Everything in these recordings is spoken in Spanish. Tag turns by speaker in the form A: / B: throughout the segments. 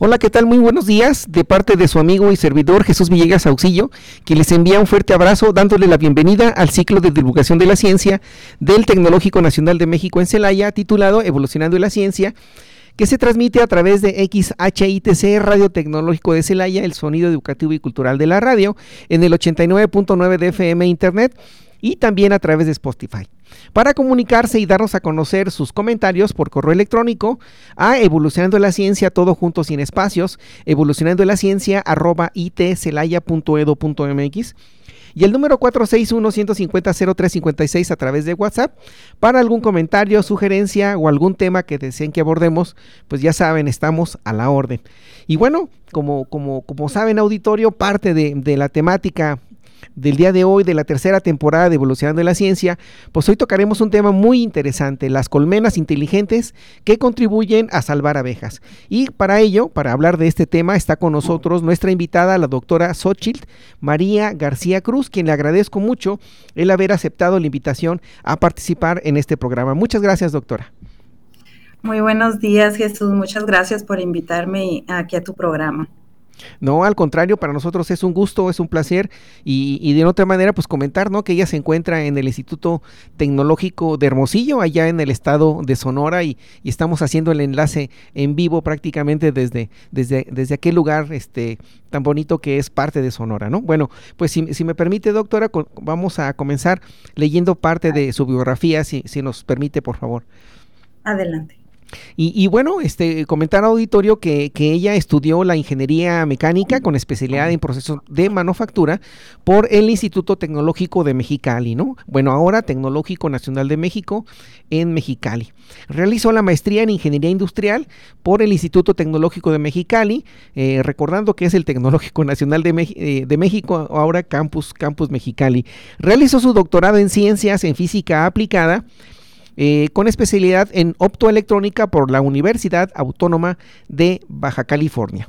A: Hola, ¿qué tal? Muy buenos días de parte de su amigo y servidor Jesús Villegas Auxillo, que les envía un fuerte abrazo dándole la bienvenida al ciclo de divulgación de la ciencia del Tecnológico Nacional de México en Celaya, titulado Evolucionando la Ciencia, que se transmite a través de XHITC Radio Tecnológico de Celaya, el sonido educativo y cultural de la radio, en el 89.9 de FM Internet y también a través de Spotify. Para comunicarse y darnos a conocer sus comentarios por correo electrónico a evolucionando la ciencia, todo junto sin espacios, evolucionando la ciencia arroba itcelaya.edo.mx y el número 461-150-0356 a través de WhatsApp para algún comentario, sugerencia o algún tema que deseen que abordemos, pues ya saben, estamos a la orden. Y bueno, como, como, como saben, auditorio, parte de, de la temática del día de hoy, de la tercera temporada de Evolucionando la Ciencia, pues hoy tocaremos un tema muy interesante, las colmenas inteligentes que contribuyen a salvar abejas. Y para ello, para hablar de este tema, está con nosotros nuestra invitada, la doctora Xochitl María García Cruz, quien le agradezco mucho el haber aceptado la invitación a participar en este programa. Muchas gracias, doctora.
B: Muy buenos días, Jesús. Muchas gracias por invitarme aquí a tu programa.
A: No, al contrario, para nosotros es un gusto, es un placer y, de otra manera pues comentar, ¿no? Que ella se encuentra en el Instituto Tecnológico de Hermosillo, allá en el estado de Sonora y, estamos haciendo el enlace en vivo prácticamente desde, desde, desde aquel lugar este, tan bonito que es parte de Sonora, ¿no? Bueno, pues si, si me permite, doctora, vamos a comenzar leyendo parte de su biografía, si, si nos permite, por favor.
B: Adelante.
A: Y, bueno, este, comentar auditorio que, ella estudió la ingeniería mecánica con especialidad en procesos de manufactura por el Instituto Tecnológico de Mexicali, ¿no? Bueno, ahora Tecnológico Nacional de México en Mexicali. Realizó la maestría en ingeniería industrial por el Instituto Tecnológico de Mexicali, eh, recordando que es el Tecnológico Nacional de, eh, de México, ahora Campus, Campus Mexicali. Realizó su doctorado en ciencias en física aplicada eh, con especialidad en optoelectrónica por la Universidad Autónoma de Baja California.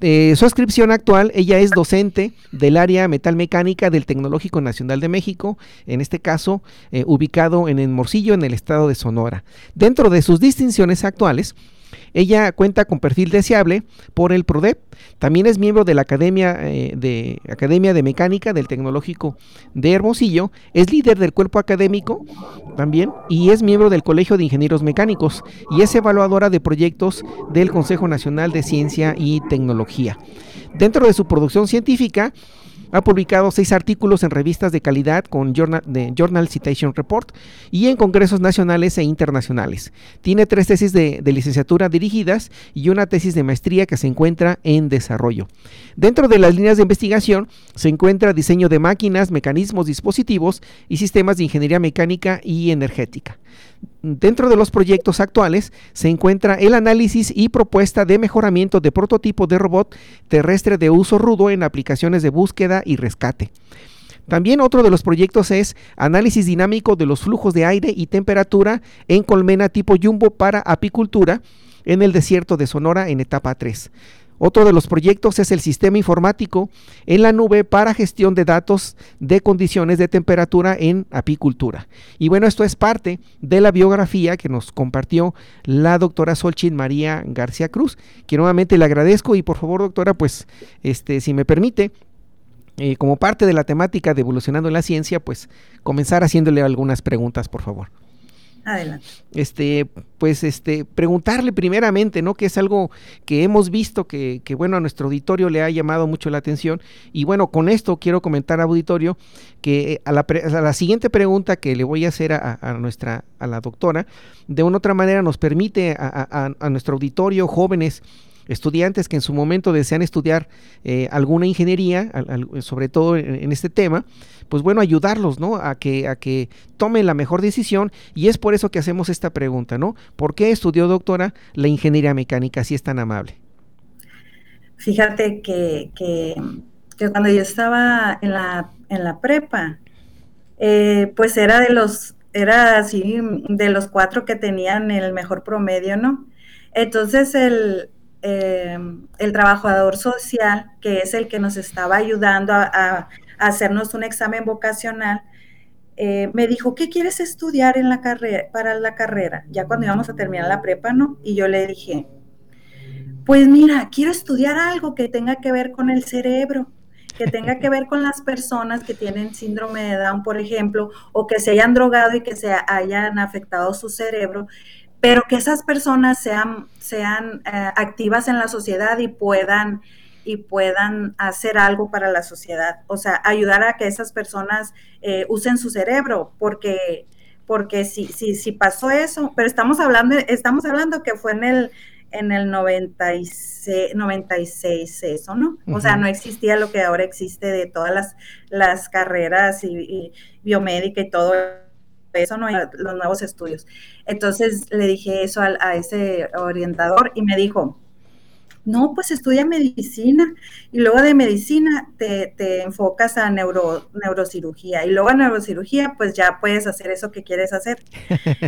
A: Eh, su inscripción actual, ella es docente del área metalmecánica del Tecnológico Nacional de México, en este caso eh, ubicado en el Morcillo, en el estado de Sonora. Dentro de sus distinciones actuales, ella cuenta con perfil deseable por el PRODEP. También es miembro de la Academia, eh, de, Academia de Mecánica del Tecnológico de Hermosillo. Es líder del cuerpo académico también y es miembro del Colegio de Ingenieros Mecánicos y es evaluadora de proyectos del Consejo Nacional de Ciencia y Tecnología. Dentro de su producción científica, ha publicado seis artículos en revistas de calidad con Journal, Journal Citation Report y en congresos nacionales e internacionales. Tiene tres tesis de, licenciatura dirigidas y una tesis de maestría que se encuentra en desarrollo. Dentro de las líneas de investigación se encuentra diseño de máquinas, mecanismos, dispositivos y sistemas de ingeniería mecánica y energética. Dentro de los proyectos actuales se encuentra el análisis y propuesta de mejoramiento de prototipo de robot terrestre de uso rudo en aplicaciones de búsqueda y rescate. También otro de los proyectos es análisis dinámico de los flujos de aire y temperatura en colmena tipo jumbo para apicultura en el desierto de Sonora en etapa 3. Otro de los proyectos es el sistema informático en la nube para gestión de datos de condiciones de temperatura en apicultura. Y bueno, esto es parte de la biografía que nos compartió la doctora Solchin María García Cruz, que nuevamente le agradezco y por favor, doctora, pues este, si me permite, eh, como parte de la temática de evolucionando en la ciencia, pues comenzar haciéndole algunas preguntas, por favor.
B: Adelante.
A: Este, pues, este, preguntarle primeramente, ¿no? Que es algo que hemos visto que, que, bueno, a nuestro auditorio le ha llamado mucho la atención. Y bueno, con esto quiero comentar auditorio que eh, a la, a la siguiente pregunta que le voy a hacer a, a, nuestra, a la doctora, de una otra manera nos permite a, a nuestro auditorio, jóvenes, estudiantes que en su momento desean estudiar eh, alguna ingeniería, sobre todo en, este tema, pues bueno, ayudarlos, ¿no? A que, a que tomen la mejor decisión y es por eso que hacemos esta pregunta, ¿no? ¿Por qué estudió, doctora, la ingeniería mecánica si es tan amable?
B: Fíjate que, que, cuando yo estaba en la, en la prepa, eh, pues era de los, era así, de los cuatro que tenían el mejor promedio, ¿no? Entonces el, eh, el trabajador social, que es el que nos estaba ayudando a, hacernos un examen vocacional, eh, me dijo, ¿qué quieres estudiar en la carrera, para la carrera? Ya cuando íbamos a terminar la prepa, ¿no? Y yo le dije, pues mira, quiero estudiar algo que tenga que ver con el cerebro, que tenga que ver con las personas que tienen síndrome de Down, por ejemplo, o que se hayan drogado y que se hayan afectado su cerebro pero que esas personas sean, sean eh, activas en la sociedad y puedan, y puedan hacer algo para la sociedad. O sea, ayudar a que esas personas eh, usen su cerebro, porque, porque si, si, si pasó eso, pero estamos hablando, estamos hablando que fue en el, en el 96, 96 eso, ¿no? O sea, no existía lo que ahora existe de todas las, las carreras y, y biomédica y todo eso no hay los nuevos estudios. Entonces le dije eso a, ese orientador y me dijo, no, pues estudia medicina y luego de medicina te, enfocas a neuro, neurocirugía y luego a neurocirugía pues ya puedes hacer eso que quieres hacer.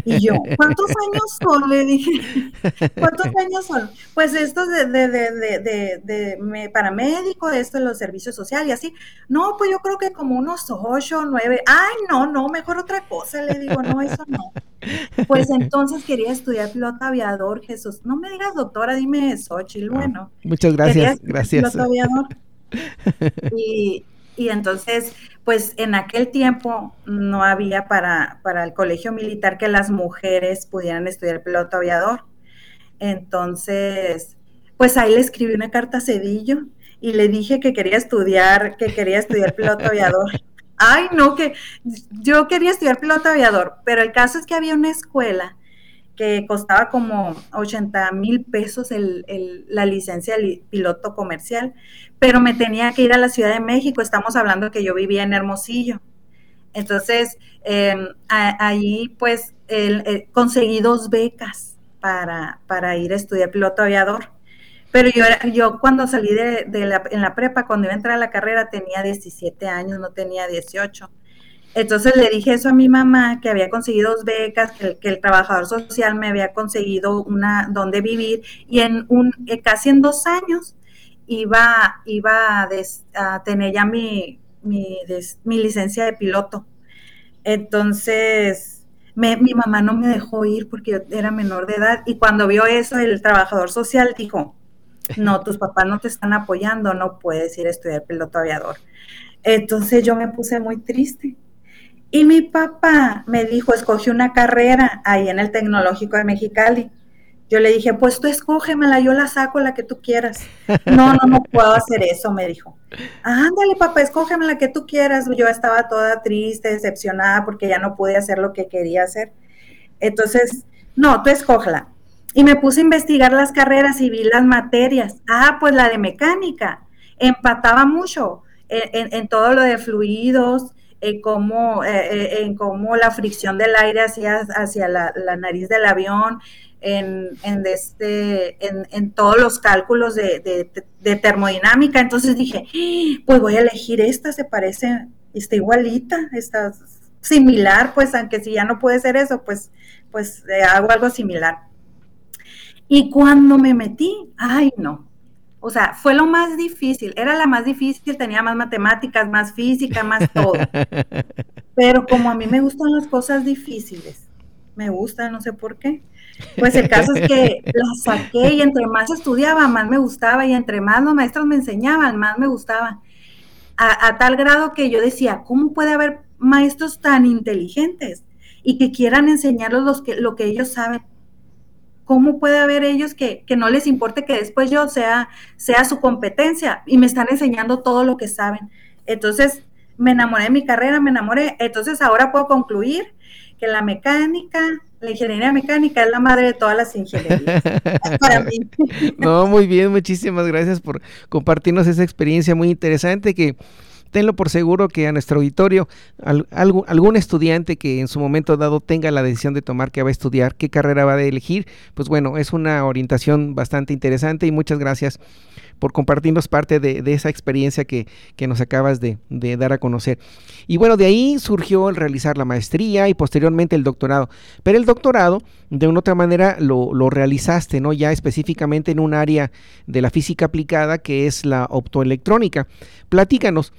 B: Y yo, ¿cuántos años son? Le dije, ¿cuántos años son? Pues estos de, de, de, de, de paramédico, esto de los servicios sociales y así. No, pues yo creo que como unos ocho, nueve. Ay, no, no, mejor otra cosa. Le digo, no, eso no. Pues entonces quería estudiar piloto aviador, Jesús. No me digas doctora, dime Xochitl, ah, bueno.
A: muchas gracias, gracias. Piloto aviador.
B: Y, y, entonces, pues en aquel tiempo no había para, para el colegio militar que las mujeres pudieran estudiar piloto aviador. Entonces, pues ahí le escribí una carta a Cedillo y le dije que quería estudiar, que quería estudiar piloto aviador. Ay, no, que yo quería estudiar piloto aviador, pero el caso es que había una escuela que costaba como 80 mil pesos la licencia de piloto comercial, pero me tenía que ir a la Ciudad de México, estamos hablando que yo vivía en Hermosillo. Entonces, eh, ahí pues conseguí dos becas para, para ir a estudiar piloto aviador. Pero yo, yo cuando salí de, la, en la prepa, cuando iba a entrar a la carrera, tenía 17 años, no tenía 18. Entonces le dije eso a mi mamá, que había conseguido dos becas, que, el trabajador social me había conseguido una donde vivir y en un eh, casi en dos años iba, iba a, tener ya mi, mi, mi, licencia de piloto. Entonces, mi mamá no me dejó ir porque yo era menor de edad y cuando vio eso, el trabajador social dijo, no, tus papás no te están apoyando, no puedes ir a estudiar piloto aviador. Entonces yo me puse muy triste. Y mi papá me dijo, escoge una carrera ahí en el Tecnológico de Mexicali. Yo le dije, pues tú escógemela, yo la saco la que tú quieras. No, no, no puedo hacer eso, me dijo. Ándale, papá, escógeme la que tú quieras. Yo estaba toda triste, decepcionada porque ya no pude hacer lo que quería hacer. Entonces, no, tú escógela. Y me puse a investigar las carreras y vi las materias. Ah, pues la de mecánica. Empataba mucho en, todo lo de fluidos, en cómo, eh, eh, en cómo la fricción del aire hacia, hacia la, nariz del avión, en, en, este, en, todos los cálculos de, de, termodinámica. Entonces dije, pues voy a elegir esta, se parece, está igualita, está similar, pues aunque si ya no puede ser eso, pues, pues eh, hago algo similar. Y cuando me metí, ay no, o sea, fue lo más difícil, era la más difícil, tenía más matemáticas, más física, más todo. Pero como a mí me gustan las cosas difíciles, me gusta, no sé por qué. Pues el caso es que las saqué y entre más estudiaba, más me gustaba y entre más los maestros me enseñaban, más me gustaba. A, tal grado que yo decía, ¿cómo puede haber maestros tan inteligentes y que quieran enseñarlos los que, lo que ellos saben? ¿Cómo puede haber ellos que, no les importe que después yo sea, sea su competencia y me están enseñando todo lo que saben? Entonces, me enamoré de mi carrera, me enamoré. Entonces, ahora puedo concluir que la mecánica, la ingeniería mecánica es la madre de todas las ingenierías. para mí.
A: No, muy bien, muchísimas gracias por compartirnos esa experiencia muy interesante que tenlo por seguro que a nuestro auditorio, algún estudiante que en su momento dado tenga la decisión de tomar qué va a estudiar, qué carrera va a elegir, pues bueno, es una orientación bastante interesante y muchas gracias por compartirnos parte de, esa experiencia que, nos acabas de, dar a conocer. Y bueno, de ahí surgió el realizar la maestría y posteriormente el doctorado. Pero el doctorado, de una otra manera, lo, lo realizaste, ¿no? Ya específicamente en un área de la física aplicada que es la optoelectrónica. Platícanos.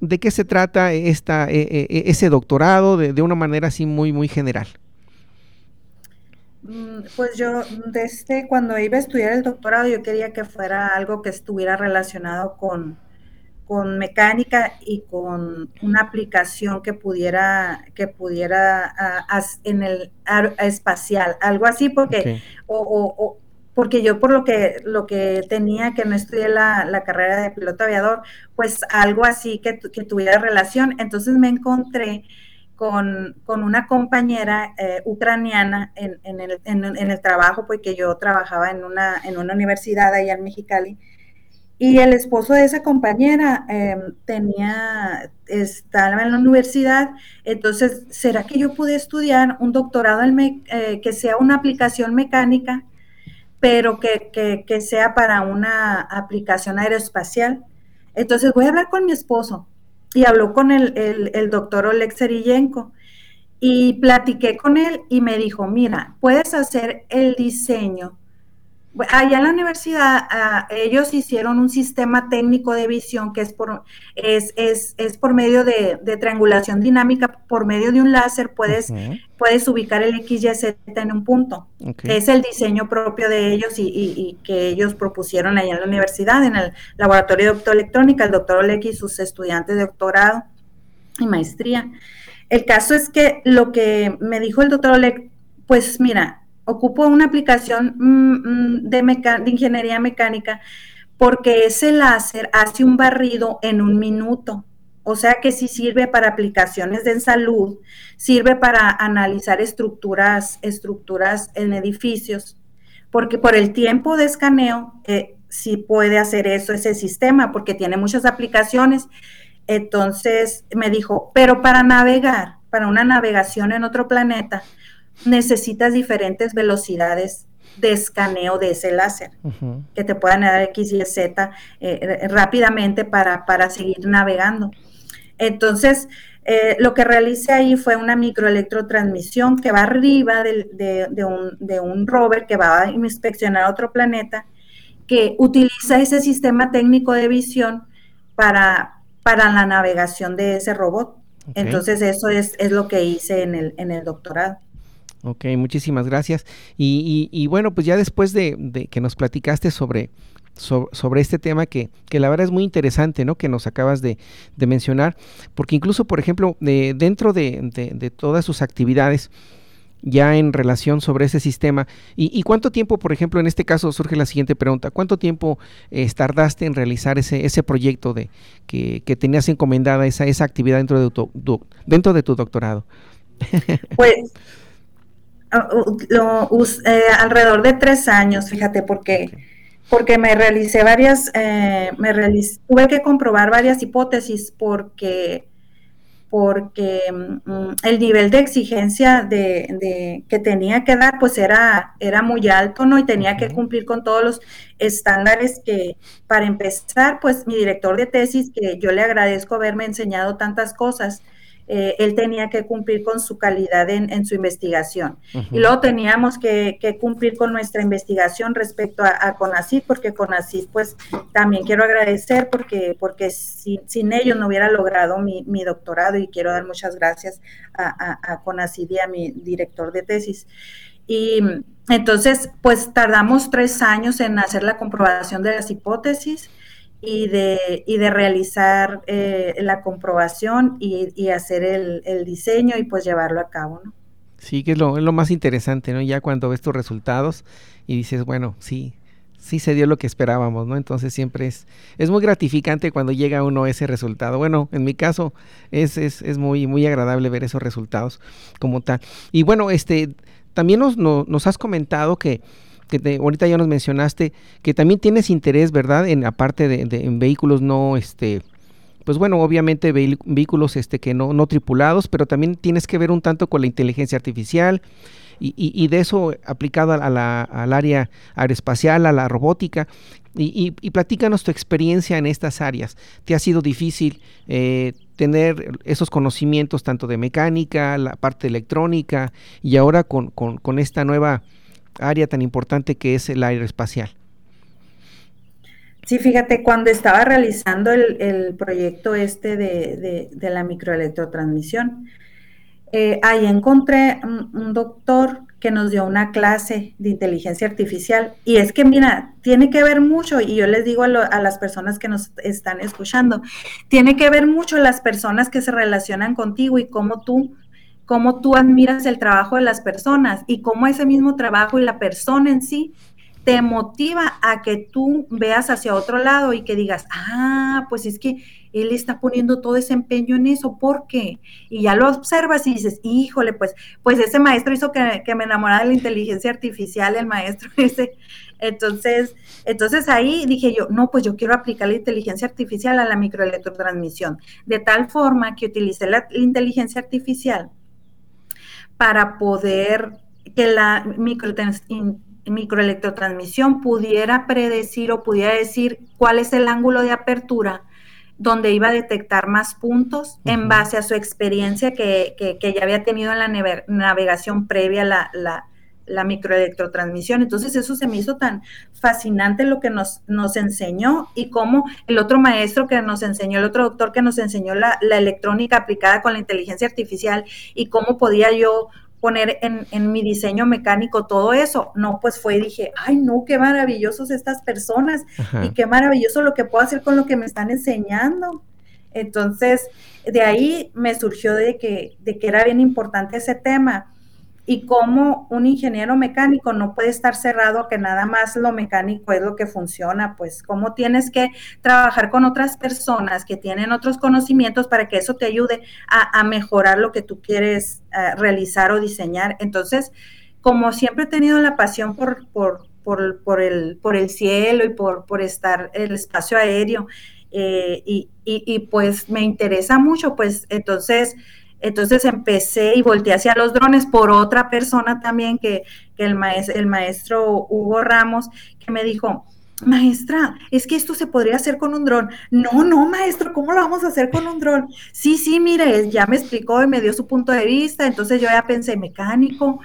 A: ¿De qué se trata esta, e, e, e, ese doctorado de, una manera así muy, muy general?
B: Mm, pues yo, desde cuando iba a estudiar el doctorado, yo quería que fuera algo que estuviera relacionado con, con mecánica y con una aplicación que pudiera, que pudiera en el espacial, algo así, porque, o, porque yo por lo que, lo que tenía, que no estudié la, carrera de piloto aviador, pues algo así que, tuviera relación. Entonces me encontré con, una compañera eh, ucraniana en, el, trabajo, porque yo trabajaba en una, en una universidad allá en Mexicali, y el esposo de esa compañera em, tenía, estaba en la universidad, entonces, ¿será que yo pude estudiar un doctorado en eh, que sea una aplicación mecánica? Pero que, sea para una aplicación aeroespacial. Entonces voy a hablar con mi esposo y habló con el, el, doctor Oleg Seriyenko y platiqué con él y me dijo, mira, puedes hacer el diseño allá en la universidad ah, ellos hicieron un sistema técnico de visión que es por, es, es, es por medio de, triangulación dinámica, por medio de un láser puedes, puedes ubicar el XYZ en un punto. Es el diseño propio de ellos y, y, que ellos propusieron allá en la universidad, en el laboratorio de optoelectrónica, el doctor Oleg y sus estudiantes de doctorado y maestría. El caso es que lo que me dijo el doctor Oleg, pues mira, ocupo una aplicación mm, mm, de, de ingeniería mecánica porque ese láser hace un barrido en un minuto. O sea que sí sirve para aplicaciones de salud, sirve para analizar estructuras, estructuras en edificios, porque por el tiempo de escaneo eh, sí puede hacer eso ese sistema, porque tiene muchas aplicaciones. Entonces me dijo, pero para navegar, para una navegación en otro planeta, necesitas diferentes velocidades de escaneo de ese láser, que te puedan dar X y Z eh, rápidamente para, para, seguir navegando. Entonces, eh, lo que realicé ahí fue una microelectrotransmisión que va arriba de, un, de, un, rover que va a inspeccionar otro planeta, que utiliza ese sistema técnico de visión para, para la navegación de ese robot. Entonces, eso es, es, lo que hice en el, en el doctorado.
A: Ok, muchísimas gracias. Y, bueno, pues ya después de, que nos platicaste sobre, sobre este tema que, que, la verdad es muy interesante, ¿no? Que nos acabas de, mencionar, porque incluso, por ejemplo, dentro de, todas sus actividades, ya en relación sobre ese sistema, y, cuánto tiempo, por ejemplo, en este caso surge la siguiente pregunta, ¿cuánto tiempo eh, tardaste en realizar ese, ese proyecto de que, que tenías encomendada esa, esa actividad dentro de tu, dentro de tu doctorado?
B: Pues Ah, eh, alrededor de tres años, fíjate, porque, porque me realicé varias, eh, me tuve que comprobar varias hipótesis porque, porque mm, el nivel de exigencia de, que tenía que dar pues era, era muy alto, ¿no? Y tenía que cumplir con todos los estándares que, para empezar, pues mi director de tesis, que yo le agradezco haberme enseñado tantas cosas, eh, él tenía que cumplir con su calidad en, su investigación. Y luego teníamos que, cumplir con nuestra investigación respecto a, a CONACYT, porque CONACYT, pues también quiero agradecer porque, porque sin ellos no hubiera logrado mi, doctorado y quiero dar muchas gracias a, a, a y a mi director de tesis. Y entonces, pues tardamos tres años en hacer la comprobación de las hipótesis y de, y de realizar eh, la comprobación y, hacer el, diseño y pues llevarlo a cabo, ¿no?
A: Sí, que es lo, es lo más interesante, ¿no? Ya cuando ves tus resultados y dices, bueno, sí, sí se dio lo que esperábamos, ¿no? Entonces siempre es, es muy gratificante cuando llega uno ese resultado. Bueno, en mi caso es, es, es muy, muy agradable ver esos resultados como tal. Y bueno, este, también nos, nos, has comentado que, que ahorita ya nos mencionaste que también tienes interés, ¿verdad? En aparte de, de en vehículos no, este, pues bueno, obviamente vehículos este, que no, no tripulados, pero también tienes que ver un tanto con la inteligencia artificial y, y, de eso aplicado a la, al área aeroespacial, a la robótica. Y, y, platícanos tu experiencia en estas áreas. ¿Te ha sido difícil eh, tener esos conocimientos tanto de mecánica, la parte electrónica y ahora con, con, con esta nueva área tan importante que es el aeroespacial?
B: Sí, fíjate, cuando estaba realizando el, proyecto este de, la microelectrotransmisión, eh, ahí encontré un, doctor que nos dio una clase de inteligencia artificial. Y es que, mira, tiene que ver mucho, y yo les digo a, a, las personas que nos están escuchando, tiene que ver mucho las personas que se relacionan contigo y cómo tú, cómo tú admiras el trabajo de las personas y cómo ese mismo trabajo y la persona en sí te motiva a que tú veas hacia otro lado y que digas, ah, pues es que él está poniendo todo ese empeño en eso, ¿por qué? Y ya lo observas y dices, híjole, pues, pues ese maestro hizo que, me enamorara de la inteligencia artificial, el maestro ese. Entonces, entonces ahí dije yo, no, pues yo quiero aplicar la inteligencia artificial a la microelectrotransmisión, de tal forma que utilicé la inteligencia artificial para poder que la microelectrotransmisión pudiera predecir o pudiera decir cuál es el ángulo de apertura donde iba a detectar más puntos en base a su experiencia que, ya había tenido en la navegación previa a la, la, microelectrotransmisión. Entonces eso se me hizo tan fascinante lo que nos, nos enseñó y cómo el otro maestro que nos enseñó, el otro doctor que nos enseñó la, la electrónica aplicada con la inteligencia artificial y cómo podía yo poner en, mi diseño mecánico todo eso. No, pues fue y dije, ay, no, qué maravillosos estas personas y qué maravilloso lo que puedo hacer con lo que me están enseñando. Entonces, de ahí me surgió de que, de que era bien importante ese tema y cómo un ingeniero mecánico no puede estar cerrado que nada más lo mecánico es lo que funciona, pues cómo tienes que trabajar con otras personas que tienen otros conocimientos para que eso te ayude a, mejorar lo que tú quieres eh, realizar o diseñar. Entonces, como siempre he tenido la pasión por, por, el, por el cielo y por, por estar el espacio aéreo, eh, y, y pues me interesa mucho, pues entonces entonces empecé y volteé hacia los drones por otra persona también que, el, maestro, Hugo Ramos, que me dijo, maestra, es que esto se podría hacer con un dron. No, no, maestro, ¿cómo lo vamos a hacer con un dron? Sí, sí, mire, ya me explicó y me dio su punto de vista, entonces yo ya pensé mecánico,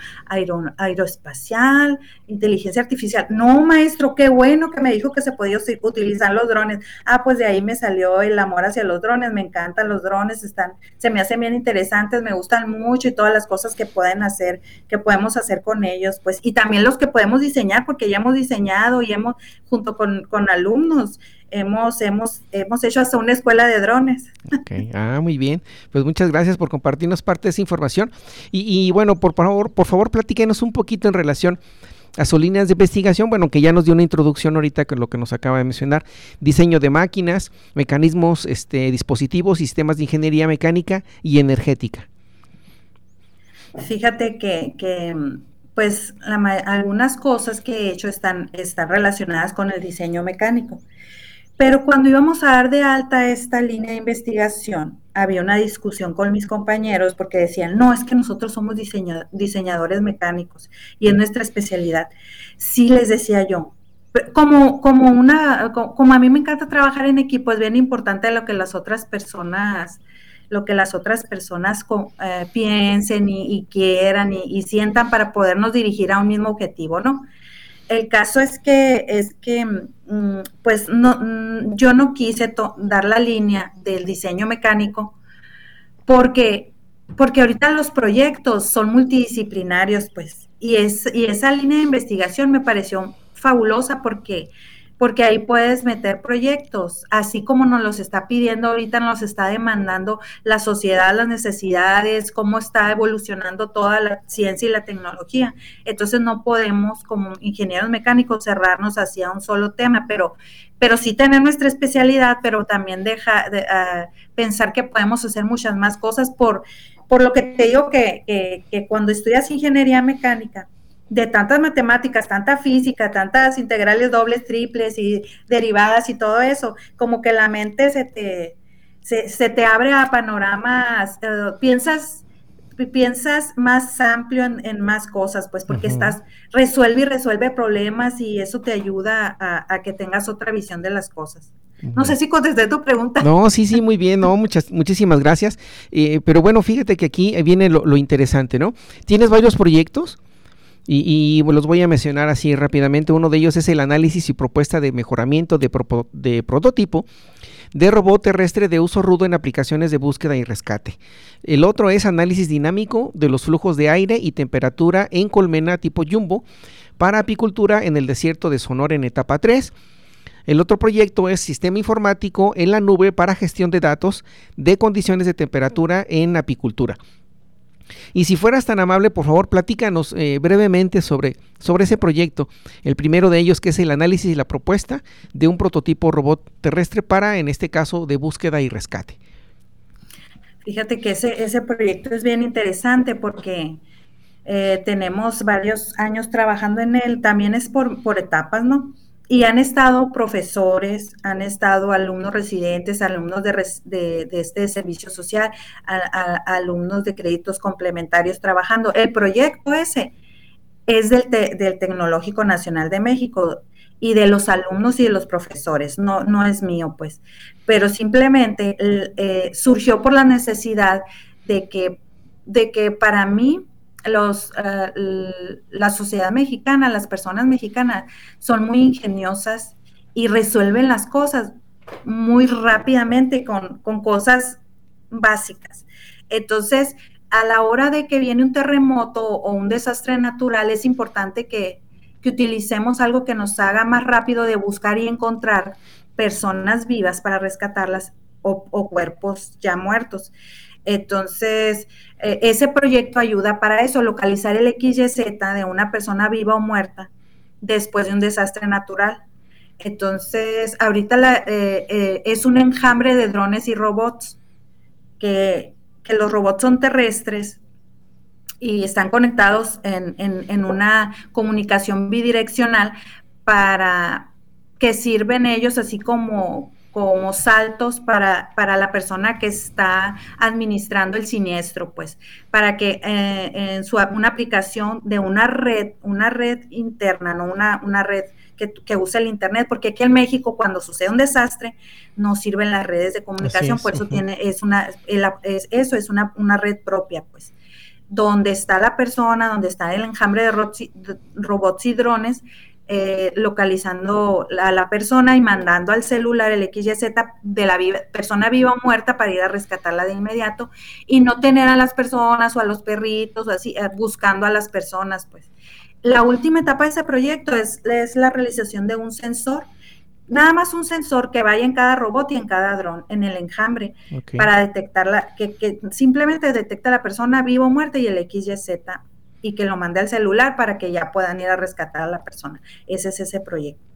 B: aeroespacial, inteligencia artificial. No, maestro, qué bueno que me dijo que se podía utilizar los drones. Ah, pues de ahí me salió el amor hacia los drones, me encantan los drones, están, se me hacen bien interesantes, me gustan mucho y todas las cosas que pueden hacer, que podemos hacer con ellos, pues, y también los que podemos diseñar, porque ya hemos diseñado y hemos con, alumnos. Hemos, hemos, hemos hecho hasta una escuela de drones.
A: Ah, muy bien. Pues muchas gracias por compartirnos parte de esa información. Y, bueno, por, favor, por favor, platíquenos un poquito en relación a sus líneas de investigación, bueno, que ya nos dio una introducción ahorita con lo que nos acaba de mencionar, diseño de máquinas, mecanismos, este, dispositivos, sistemas de ingeniería mecánica y energética.
B: Fíjate que, que pues algunas cosas que he hecho están, están relacionadas con el diseño mecánico. Pero cuando íbamos a dar de alta esta línea de investigación, había una discusión con mis compañeros porque decían, no, es que nosotros somos diseñadores mecánicos y es nuestra especialidad. Sí les decía yo, como, como, una, como a mí me encanta trabajar en equipo, es bien importante lo que las otras personas lo que las otras personas eh, piensen y, quieran y, sientan para podernos dirigir a un mismo objetivo, ¿no? El caso es que, es que mm, pues no, mm, yo no quise dar la línea del diseño mecánico porque, porque ahorita los proyectos son multidisciplinarios, pues, y, es, y esa línea de investigación me pareció fabulosa porque porque ahí puedes meter proyectos, así como nos los está pidiendo ahorita, nos está demandando la sociedad, las necesidades, cómo está evolucionando toda la ciencia y la tecnología. Entonces no podemos como ingenieros mecánicos cerrarnos hacia un solo tema, pero, pero sí tener nuestra especialidad, pero también deja de, ah, pensar que podemos hacer muchas más cosas por, por lo que te digo que, que cuando estudias ingeniería mecánica, de tantas matemáticas, tanta física, tantas integrales dobles, triples y derivadas y todo eso, como que la mente se te, se, te abre a panoramas, eh, piensas, piensas más amplio en, más cosas, pues porque estás, resuelve y resuelve problemas y eso te ayuda a, que tengas otra visión de las cosas. No sé si contesté tu pregunta.
A: No, sí, sí, muy bien, no, muchas, muchísimas gracias. Eh, pero bueno, fíjate que aquí viene lo, lo interesante, ¿no? Tienes varios proyectos, y, los voy a mencionar así rápidamente. Uno de ellos es el análisis y propuesta de mejoramiento de, de, prototipo de robot terrestre de uso rudo en aplicaciones de búsqueda y rescate. El otro es análisis dinámico de los flujos de aire y temperatura en colmena tipo jumbo para apicultura en el desierto de Sonora en etapa 3. El otro proyecto es sistema informático en la nube para gestión de datos de condiciones de temperatura en apicultura. Y si fueras tan amable, por favor, platícanos eh, brevemente sobre, sobre ese proyecto. El primero de ellos, que es el análisis y la propuesta de un prototipo robot terrestre para, en este caso, de búsqueda y rescate.
B: Fíjate que ese, ese proyecto es bien interesante porque eh, tenemos varios años trabajando en él. También es por, por etapas, ¿no? Y han estado profesores, han estado alumnos residentes, alumnos de, este servicio social, alumnos de créditos complementarios trabajando. El proyecto ese es del, Tecnológico Nacional de México y de los alumnos y de los profesores, no, no es mío, pues, pero simplemente eh, surgió por la necesidad de que, de que para mí los, eh, la sociedad mexicana, las personas mexicanas son muy ingeniosas y resuelven las cosas muy rápidamente con, cosas básicas. Entonces, a la hora de que viene un terremoto o un desastre natural, es importante que, utilicemos algo que nos haga más rápido de buscar y encontrar personas vivas para rescatarlas o cuerpos ya muertos. Entonces, eh, ese proyecto ayuda para eso, localizar el XYZ de una persona viva o muerta después de un desastre natural. Entonces, ahorita eh, eh, es un enjambre de drones y robots, que, los robots son terrestres y están conectados en una comunicación bidireccional para que sirven ellos así como, como saltos para, para, la persona que está administrando el siniestro, pues, para que eh, en su, una aplicación de una red, una red interna, no una, una red que, que use el Internet, porque aquí en México cuando sucede un desastre no sirven las redes de comunicación, por eso tiene, es una, es, eso es una, una red propia, pues donde está la persona, donde está el enjambre de robots y drones, eh, localizando a la persona y mandando al celular el XYZ de la persona viva o muerta para ir a rescatarla de inmediato y no tener a las personas o a los perritos o así, eh, buscando a las personas, pues. La última etapa de ese proyecto es, es la realización de un sensor, nada más un sensor que vaya en cada robot y en cada dron, en el enjambre, para detectarla, que, que simplemente detecta la persona viva o muerta y el XYZ y que lo mande al celular para que ya puedan ir a rescatar a la persona. Ese es ese proyecto.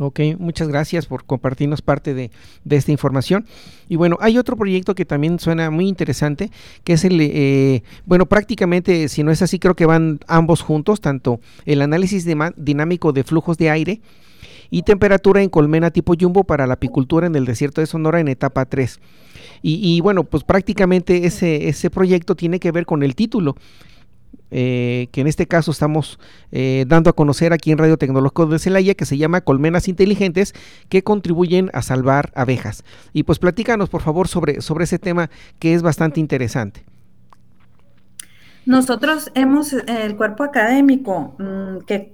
A: Ok, muchas gracias por compartirnos parte de, esta información. Y bueno, hay otro proyecto que también suena muy interesante, que es el, eh, bueno, prácticamente, si no es así, creo que van ambos juntos, tanto el análisis dinámico de flujos de aire y temperatura en colmena tipo jumbo para la apicultura en el desierto de Sonora en etapa 3. Y, y bueno, pues prácticamente ese, ese proyecto tiene que ver con el título, eh, que en este caso estamos eh, dando a conocer aquí en Radio Tecnológico de Celaya, que se llama Colmenas Inteligentes, que contribuyen a salvar abejas. Y pues platícanos, por favor, sobre, sobre ese tema que es bastante interesante.
B: Nosotros hemos, el cuerpo académico, mm, que,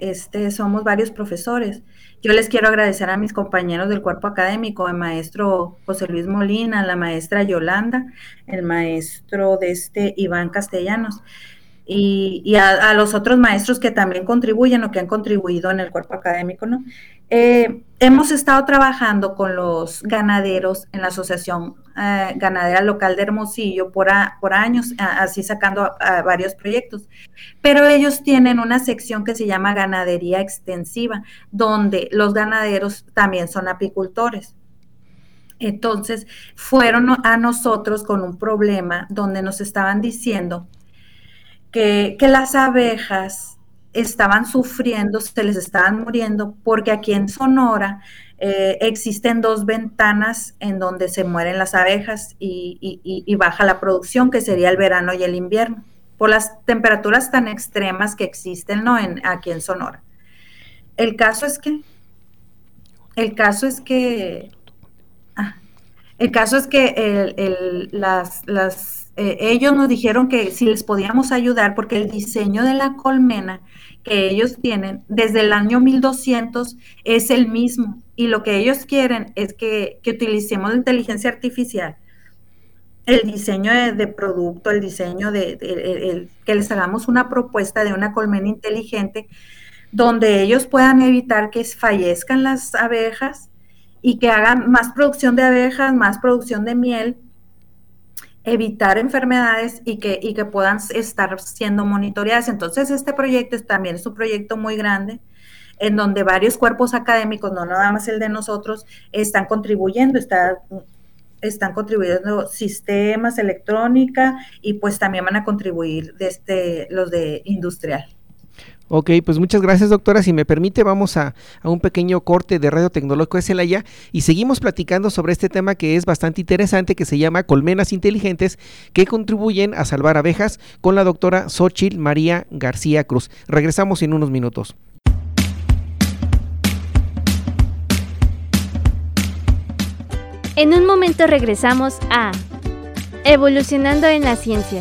B: este, somos varios profesores. Yo les quiero agradecer a mis compañeros del cuerpo académico, el maestro José Luis Molina, la maestra Yolanda, el maestro de este Iván Castellanos y, a, los otros maestros que también contribuyen o que han contribuido en el cuerpo académico, ¿no? Eh, hemos estado trabajando con los ganaderos en la Asociación eh, Ganadera Local de Hermosillo por, por años, así sacando varios proyectos, pero ellos tienen una sección que se llama ganadería extensiva, donde los ganaderos también son apicultores. Entonces, fueron a nosotros con un problema donde nos estaban diciendo que, las abejas estaban sufriendo, se les estaban muriendo, porque aquí en Sonora eh, existen dos ventanas en donde se mueren las abejas y, baja la producción, que sería el verano y el invierno, por las temperaturas tan extremas que existen ¿no? en, aquí en Sonora. El caso es que, el caso es que, ah, el caso es que las, las eh, ellos nos dijeron que si les podíamos ayudar, porque el diseño de la colmena que ellos tienen desde el año 1200 es el mismo. Y lo que ellos quieren es que, utilicemos inteligencia artificial, el diseño de, producto, el diseño de, que les hagamos una propuesta de una colmena inteligente donde ellos puedan evitar que fallezcan las abejas y que hagan más producción de abejas, más producción de miel evitar enfermedades y que, y que puedan estar siendo monitoreadas. Entonces, este proyecto también es un proyecto muy grande en donde varios cuerpos académicos, no nada más el de nosotros, están contribuyendo, están contribuyendo sistemas, electrónica y pues también van a contribuir desde los de industrial.
A: Ok, pues muchas gracias doctora. Si me permite, vamos a, un pequeño corte de Radio Tecnológico de Celaya y seguimos platicando sobre este tema que es bastante interesante, que se llama Colmenas Inteligentes, que contribuyen a salvar abejas con la doctora Xochil María García Cruz. Regresamos en unos minutos.
C: En un momento regresamos a Evolucionando en la Ciencia.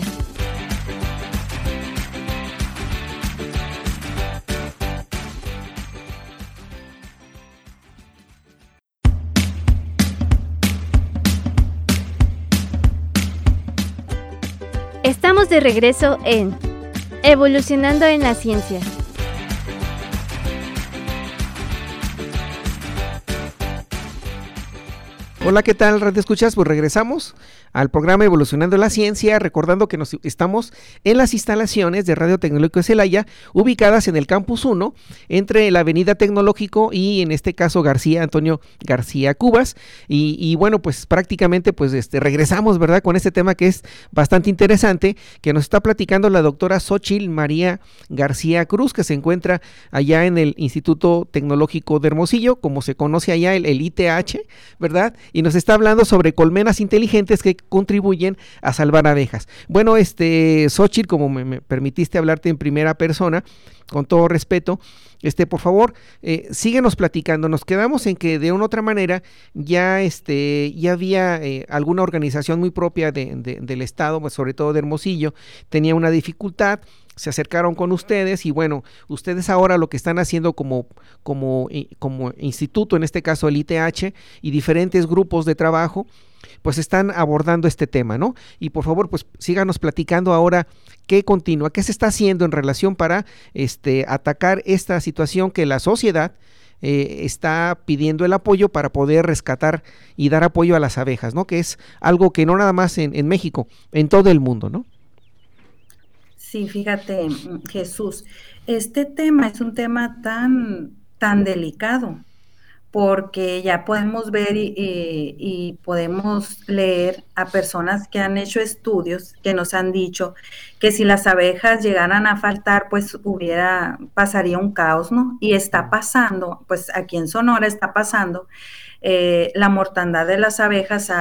C: Estamos de regreso en Evolucionando en la Ciencia.
A: Hola, ¿qué tal, Radio Escuchas? Pues regresamos al programa Evolucionando la Ciencia, recordando que nos estamos en las instalaciones de Radio Tecnológico de Celaya, ubicadas en el Campus 1, entre la Avenida Tecnológico y en este caso García, Antonio García Cubas. Y, bueno, pues prácticamente pues este, regresamos, ¿verdad? Con este tema que es bastante interesante, que nos está platicando la doctora Xochil María García Cruz, que se encuentra allá en el Instituto Tecnológico de Hermosillo, como se conoce allá el, el ITH, ¿verdad? Y nos está hablando sobre colmenas inteligentes que contribuyen a salvar abejas. Bueno, este, Xochitl, como me, permitiste hablarte en primera persona, con todo respeto, este, por favor, eh, síguenos platicando. Nos quedamos en que de una u otra manera ya, este, ya había eh, alguna organización muy propia del Estado, pues, sobre todo de Hermosillo, tenía una dificultad, se acercaron con ustedes y bueno, ustedes ahora lo que están haciendo como, como, eh, como instituto, en este caso el ITH y diferentes grupos de trabajo, pues están abordando este tema, ¿no? Y por favor, pues síganos platicando ahora qué continúa, qué se está haciendo en relación para este, atacar esta situación que la sociedad eh, está pidiendo el apoyo para poder rescatar y dar apoyo a las abejas, ¿no? Que es algo que no nada más en, en México, en todo el mundo, ¿no?
B: Sí, fíjate, Jesús, este tema es un tema tan, tan delicado porque ya podemos ver y, podemos leer a personas que han hecho estudios que nos han dicho que si las abejas llegaran a faltar, pues hubiera, pasaría un caos, ¿no? Y está pasando, pues aquí en Sonora está pasando, eh, la mortandad de las abejas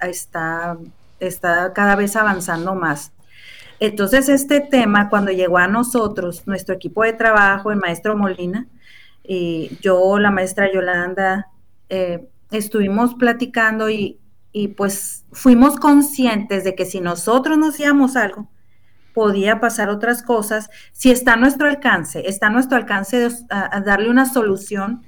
B: está, está cada vez avanzando más. Entonces, este tema, cuando llegó a nosotros, nuestro equipo de trabajo, el maestro Molina, y yo, la maestra Yolanda, eh, estuvimos platicando y, pues fuimos conscientes de que si nosotros nos hacíamos algo, podía pasar otras cosas. Si está a nuestro alcance, está a nuestro alcance de, darle una solución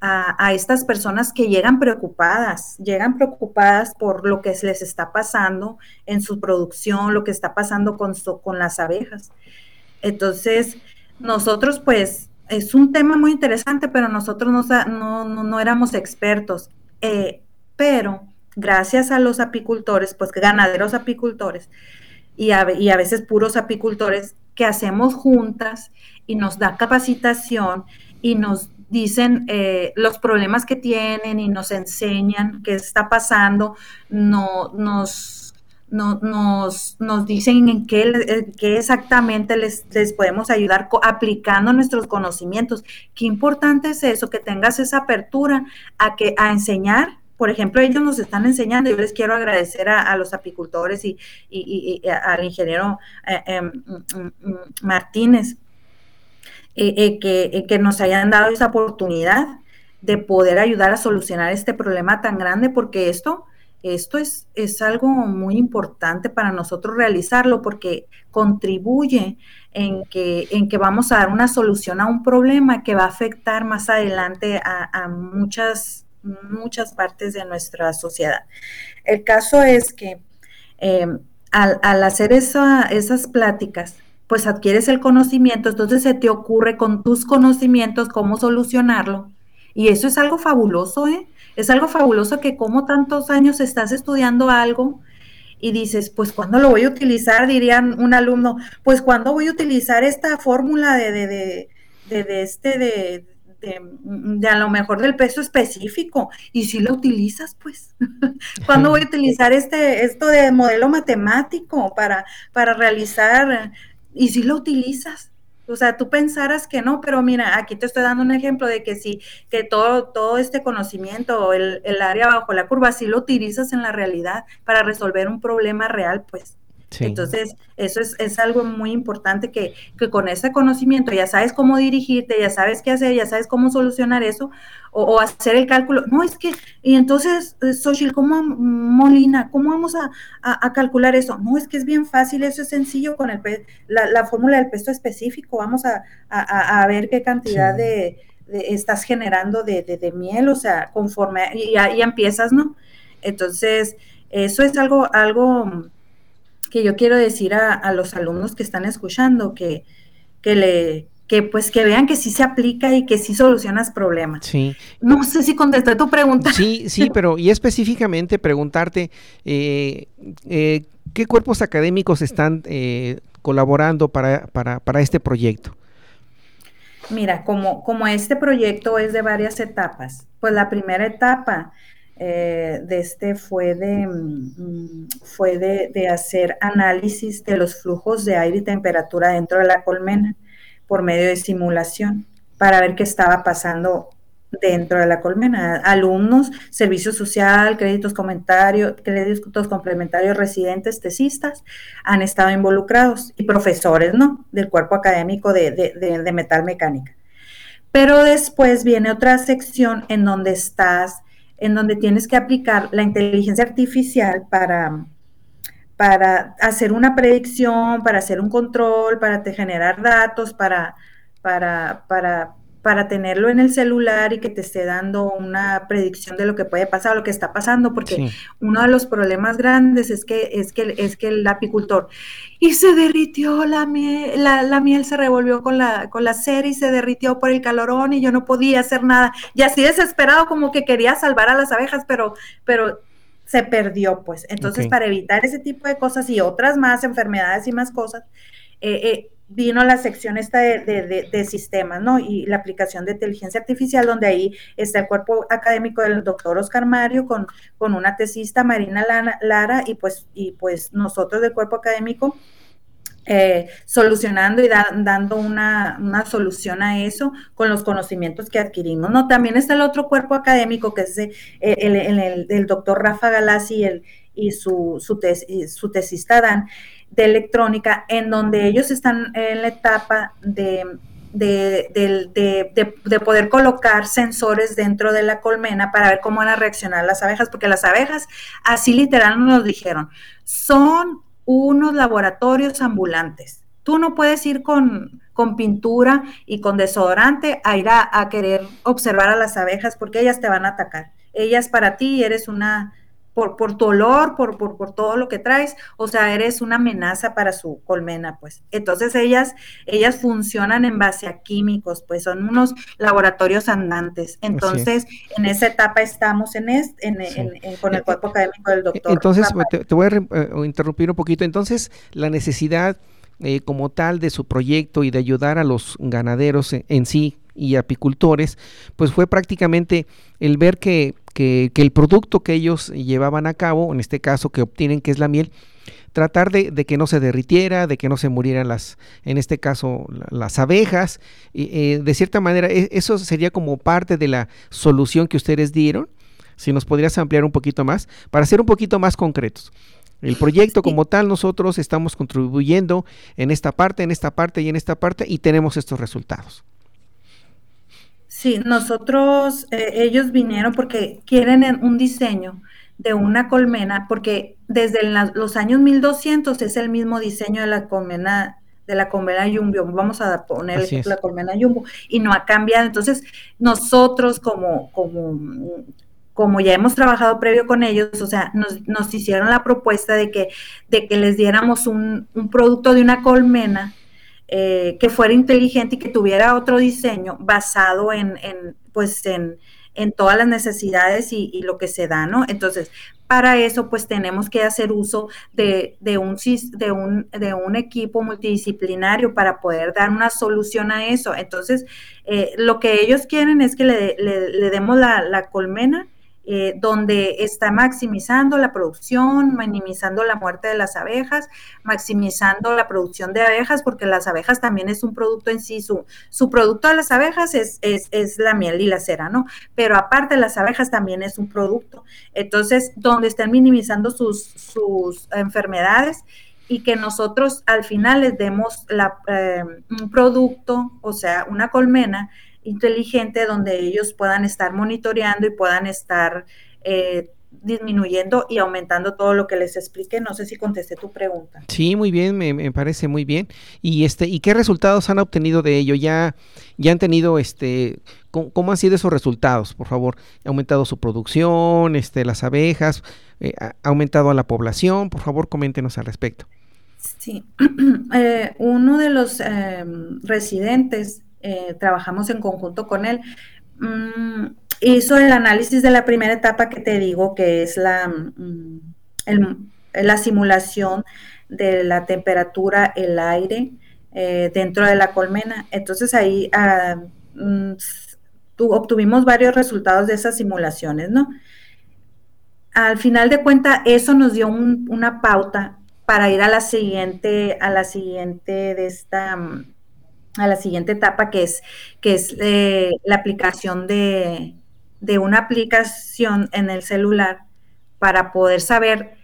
B: a, estas personas que llegan preocupadas, llegan preocupadas por lo que les está pasando en su producción, lo que está pasando con, con las abejas. Entonces, nosotros pues es un tema muy interesante, pero nosotros no, no, éramos expertos. Eh, pero gracias a los apicultores, pues ganaderos apicultores y a, y a veces puros apicultores, que hacemos juntas y nos da capacitación y nos dicen eh, los problemas que tienen y nos enseñan qué está pasando, no, nos, nos, nos dicen en qué, qué exactamente les, les, podemos ayudar aplicando nuestros conocimientos. Qué importante es eso, que tengas esa apertura a, que, a enseñar. Por ejemplo, ellos nos están enseñando, yo les quiero agradecer a, los apicultores y, al ingeniero eh, em, mm, mm, mm, Martínez, eh, eh, que, eh, que, nos hayan dado esa oportunidad de poder ayudar a solucionar este problema tan grande, porque esto, esto es, es algo muy importante para nosotros realizarlo, porque contribuye en que, en que vamos a dar una solución a un problema que va a afectar más adelante a, muchas, muchas partes de nuestra sociedad. El caso es que al, al, hacer esa, esas pláticas, pues adquieres el conocimiento, entonces se te ocurre con tus conocimientos cómo solucionarlo. Y eso es algo fabuloso, ¿eh? Es algo fabuloso que como tantos años estás estudiando algo y dices, pues ¿cuándo lo voy a utilizar? Dirían un alumno, pues ¿cuándo voy a utilizar esta fórmula de, de, de, de, este, de, de, a lo mejor del peso específico y si lo utilizas, pues, ¿cuándo voy a utilizar este, esto de modelo matemático para, para realizar y si lo utilizas. O sea, tú pensaras que no, pero mira, aquí te estoy dando un ejemplo de que sí, que todo, todo este conocimiento, el, el área bajo la curva, si lo utilizas en la realidad para resolver un problema real, pues entonces, eso es, algo muy importante que, con ese conocimiento ya sabes cómo dirigirte, ya sabes qué hacer, ya sabes cómo solucionar eso o, hacer el cálculo. No, es que, y entonces, eh, Xochitl, ¿cómo, Molina, cómo vamos a, calcular eso? No, es que es bien fácil, eso es sencillo con el la, fórmula del peso específico. Vamos a, ver qué cantidad de, estás generando de, miel, o sea, conforme, y ya, empiezas, ¿no? Entonces, eso es algo, algo que yo quiero decir a, los alumnos que están escuchando que, que le que pues que vean que sí se aplica y que sí solucionas problemas.
A: Sí.
B: No sé si contesté tu pregunta.
A: Sí, sí, pero y específicamente preguntarte eh, eh, qué cuerpos académicos están eh, colaborando para, para, para, este proyecto.
B: Mira, como, como este proyecto es de varias etapas, pues la primera etapa eh, de este fue de, mm, fue de, hacer análisis de los flujos de aire y temperatura dentro de la colmena por medio de simulación para ver qué estaba pasando dentro de la colmena. Alumnos, servicio social, créditos comentarios, créditos complementarios residentes, tesistas, han estado involucrados y profesores, ¿no? Del cuerpo académico de, de metal mecánica. Pero después viene otra sección en donde estás en donde tienes que aplicar la inteligencia artificial para, para hacer una predicción, para hacer un control, para te generar datos, para, para, para, para tenerlo en el celular y que te esté dando una predicción de lo que puede pasar, lo que está pasando, porque uno de los problemas grandes es que, es que, es que el apicultor, y se derritió la miel, la, miel se revolvió con la, con la cera y se derritió por el calorón y yo no podía hacer nada. Y así desesperado como que quería salvar a las abejas, pero, pero se perdió, pues. Entonces, para evitar ese tipo de cosas y otras más enfermedades y más cosas, eh, eh, vino la sección esta de, sistemas, ¿no? Y la aplicación de inteligencia artificial, donde ahí está el cuerpo académico del doctor Oscar Mario con, con una tesista, Marina Lara, y pues, y pues nosotros del cuerpo académico eh, solucionando y dando una, solución a eso con los conocimientos que adquirimos. No, también está el otro cuerpo académico que es el, el, doctor Rafa Galassi y, el, y su, su, su tesista Dan, de electrónica, en donde ellos están en la etapa de, de, poder colocar sensores dentro de la colmena para ver cómo van a reaccionar las abejas, porque las abejas, así literal nos dijeron, son unos laboratorios ambulantes. Tú no puedes ir con, con pintura y con desodorante a ir a, querer observar a las abejas porque ellas te van a atacar. Ellas para ti eres una, por, por tu olor, por, por, por, todo lo que traes, o sea, eres una amenaza para su colmena, pues. Entonces ellas, ellas funcionan en base a químicos, pues son unos laboratorios andantes. Entonces, en esa etapa estamos en, este, en, con el cuerpo académico del doctor.
A: Entonces, te, voy a eh, interrumpir un poquito. Entonces, la necesidad eh, como tal de su proyecto y de ayudar a los ganaderos en, sí y apicultores, pues fue prácticamente el ver que, que, el producto que ellos llevaban a cabo, en este caso que obtienen, que es la miel, tratar de, de, que no se derritiera, de que no se murieran las, en este caso, las abejas. Eh, de cierta manera, e, eso sería como parte de la solución que ustedes dieron. Si nos podrías ampliar un poquito más, para ser un poquito más concretos. El proyecto como tal, nosotros estamos contribuyendo en esta parte, en esta parte y en esta parte y tenemos estos resultados.
B: Sí, nosotros, eh, ellos vinieron porque quieren un diseño de una colmena, porque desde los años 1200 es el mismo diseño de la colmena de la colmena Jumbo, vamos a poner la colmena Jumbo, y no ha cambiado. Entonces, nosotros como, como como ya hemos trabajado previo con ellos, o sea, nos, hicieron la propuesta de que, de que les diéramos un, producto de una colmena eh, que fuera inteligente y que tuviera otro diseño basado en, pues en, todas las necesidades y, lo que se da, ¿no? Entonces, para eso, pues tenemos que hacer uso de, un, de, un, de un equipo multidisciplinario para poder dar una solución a eso. Entonces, eh, lo que ellos quieren es que le, demos la, la colmena eh, donde está maximizando la producción, minimizando la muerte de las abejas, maximizando la producción de abejas, porque las abejas también es un producto en sí, su, su producto de las abejas es, es, la miel y la cera, ¿no? Pero aparte las abejas también es un producto. Entonces, donde estén minimizando sus, sus enfermedades y que nosotros al final les demos la, eh, un producto, o sea, una colmena, inteligente donde ellos puedan estar monitoreando y puedan estar eh, disminuyendo y aumentando todo lo que les explique. No sé si contesté tu pregunta.
A: Sí, muy bien, me, parece muy bien. Y este, ¿y qué resultados han obtenido de ello? Ya, ya han tenido este, ¿cómo, han sido esos resultados? Por favor, ¿ha aumentado su producción, este, las abejas, eh, ha aumentado la población? Por favor, coméntenos al respecto.
B: Sí, eh, uno de los residentes eh, trabajamos en conjunto con él, mm, hizo el análisis de la primera etapa que te digo, que es la, mm, la simulación de la temperatura, el aire eh, dentro de la colmena. Entonces ahí ah, mm, obtuvimos varios resultados de esas simulaciones, ¿no? Al final de cuentas, eso nos dio una pauta para ir a la siguiente, a la siguiente de esta a la siguiente etapa, que es, que es eh, la aplicación de, una aplicación en el celular para poder saber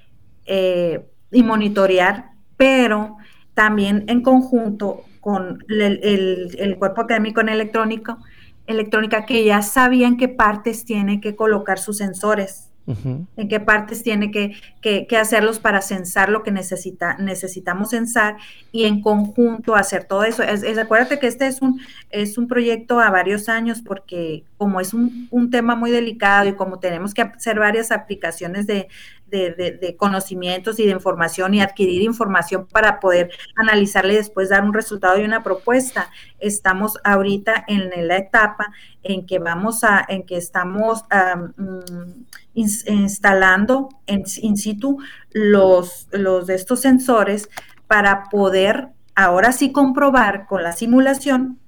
B: eh, y monitorear, pero también en conjunto con el, cuerpo académico en electrónico, electrónica, que ya sabían qué partes tiene que colocar sus sensores en qué partes tiene que, hacerlos para censar lo que necesita, necesitamos censar y en conjunto hacer todo eso. Es, acuérdate que este es un, es un proyecto a varios años porque como es un, un tema muy delicado y como tenemos que hacer varias aplicaciones de, de, conocimientos y de información y adquirir información para poder analizarle y después dar un resultado y una propuesta. Estamos ahorita en la etapa en que vamos a, en que estamos instalando en, in situ los, los de estos sensores para poder ahora sí comprobar con la simulación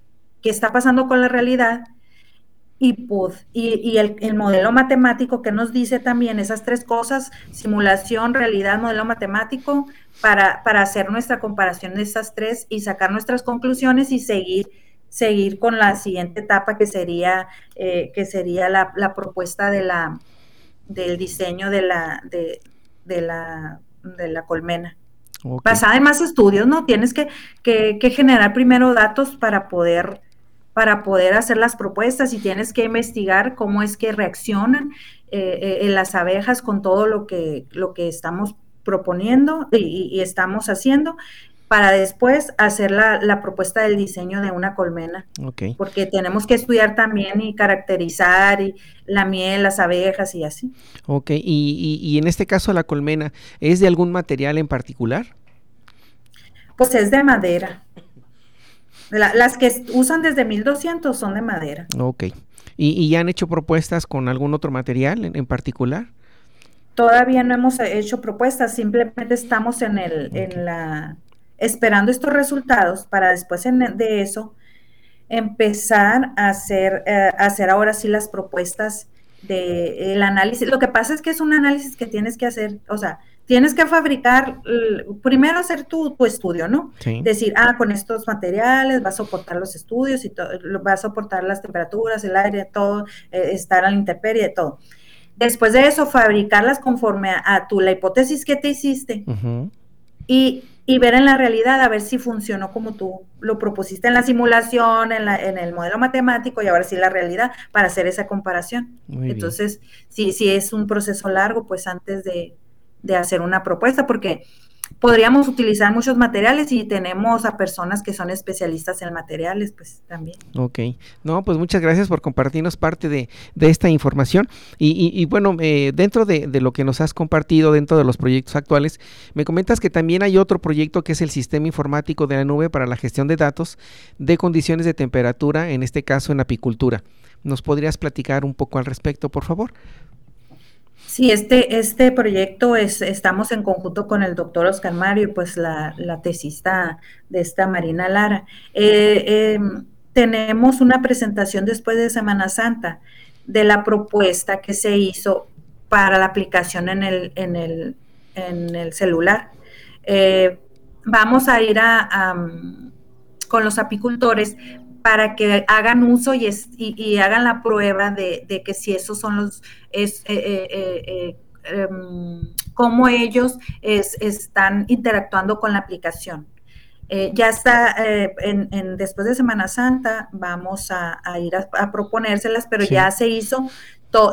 B: qué está pasando con la realidad y, y, el, modelo matemático que nos dice también esas tres cosas, simulación, realidad, modelo matemático, para, para hacer nuestra comparación de esas tres y sacar nuestras conclusiones y seguir, seguir con la siguiente etapa que sería, eh, que sería la, propuesta de la, del diseño de la, de, la, de la colmena. Basada en más estudios, ¿no? Tienes que, que, que generar primero datos para poder para poder hacer las propuestas y tienes que investigar cómo es que reaccionan eh, eh, las abejas con todo lo que, lo que estamos proponiendo y, estamos haciendo para después hacer la, propuesta del diseño de una colmena. Porque tenemos que estudiar también y caracterizar y la miel, las abejas y así.
A: Ok, y, y, en este caso la colmena, ¿es de algún material en particular?
B: Pues es de madera. las que usan desde 1200 son de madera.
A: Ok. ¿Y, ya han hecho propuestas con algún otro material en, particular?
B: Todavía no hemos hecho propuestas, simplemente estamos en, el, en la esperando estos resultados para después de eso empezar a hacer, eh, hacer ahora sí las propuestas del el análisis. Lo que pasa es que es un análisis que tienes que hacer, o sea, tienes que fabricar, primero hacer tu, estudio, ¿no? Decir, ah, con estos materiales vas a soportar los estudios y todo, vas a soportar las temperaturas, el aire, todo, eh, estar a la intemperie, todo. Después de eso, fabricarlas conforme a, tu, la hipótesis que te hiciste. Y y ver en la realidad a ver si funcionó como tú lo propusiste en la simulación, en, la, en el modelo matemático y ahora sí la realidad para hacer esa comparación. Entonces, si, si es un proceso largo, pues antes de, de hacer una propuesta, porque podríamos utilizar muchos materiales y tenemos a personas que son especialistas en materiales, pues también.
A: Ok, no, pues muchas gracias por compartirnos parte de, esta información. Y, y, bueno, eh, dentro de, de, lo que nos has compartido, dentro de los proyectos actuales, me comentas que también hay otro proyecto que es el Sistema Informático de la Nube para la gestión de datos de condiciones de temperatura, en este caso en apicultura. ¿Nos podrías platicar un poco al respecto, por favor?
B: Sí, este, este proyecto es, estamos en conjunto con el doctor Oscar Mario, pues la, tesista de esta Marina Lara. Eh, em, tenemos una presentación después de Semana Santa de la propuesta que se hizo para la aplicación en el, en el, en el celular. Eh, vamos a ir a, con los apicultores para que hagan uso y, y, hagan la prueba de, que si esos son los, es, eh, eh, eh, em, cómo ellos están interactuando con la aplicación. ya está, en, después de Semana Santa vamos a, ir a, proponérselas, pero ya se hizo,